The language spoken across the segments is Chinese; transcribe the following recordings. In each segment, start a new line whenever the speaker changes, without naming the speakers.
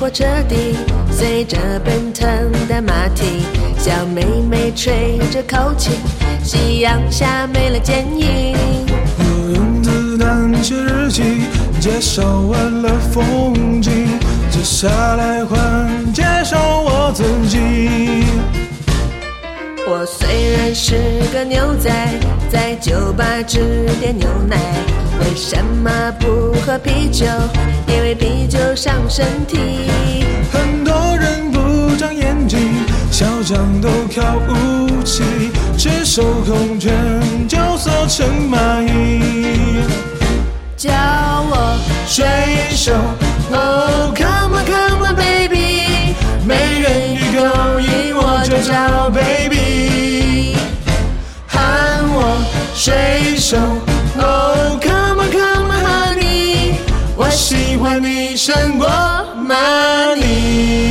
火车底，随着奔腾的马蹄，小妹妹吹着口琴，夕阳下没了剪影。
我用子弹写日记，介绍完了风景，接下来换介绍我自己。
我虽然是个牛仔，在酒吧只点牛奶。为什么不喝啤酒？因为啤酒伤身体。
很多人不长眼睛，嚣张都靠武器，赤手空拳就缩成蚂蚁。
叫我
水手，Oh come on come on baby，美人鱼勾引我就叫 baby，喊我水手，Oh come on come on honey，我喜欢你胜过 money。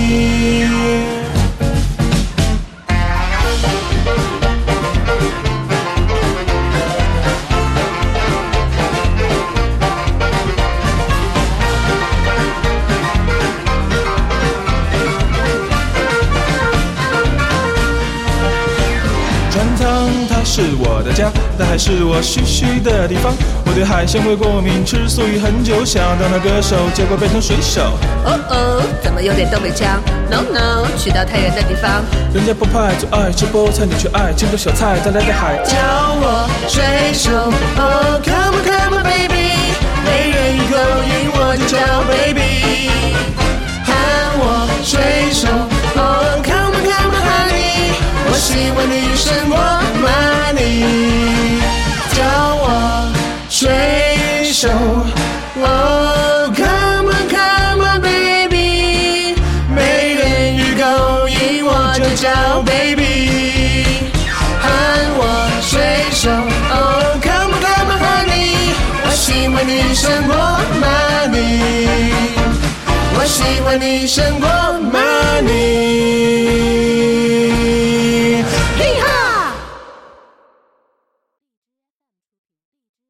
它是我的家，但还是我嘘嘘的地方。我对海鲜会过敏，吃素已很久，想当那歌手，结果变成水手。
哦哦，怎么有点东北腔？No No，去到太远的地方。
人家澎湃最爱吃菠菜，你却爱青州小菜，再来点海
椒我水手，Oh come on come on baby，手，Oh come on come on baby，美人鱼勾引我就叫 baby。喊我水手，Oh come on come on honey，我喜欢你胜过 money，我喜欢你胜过 money。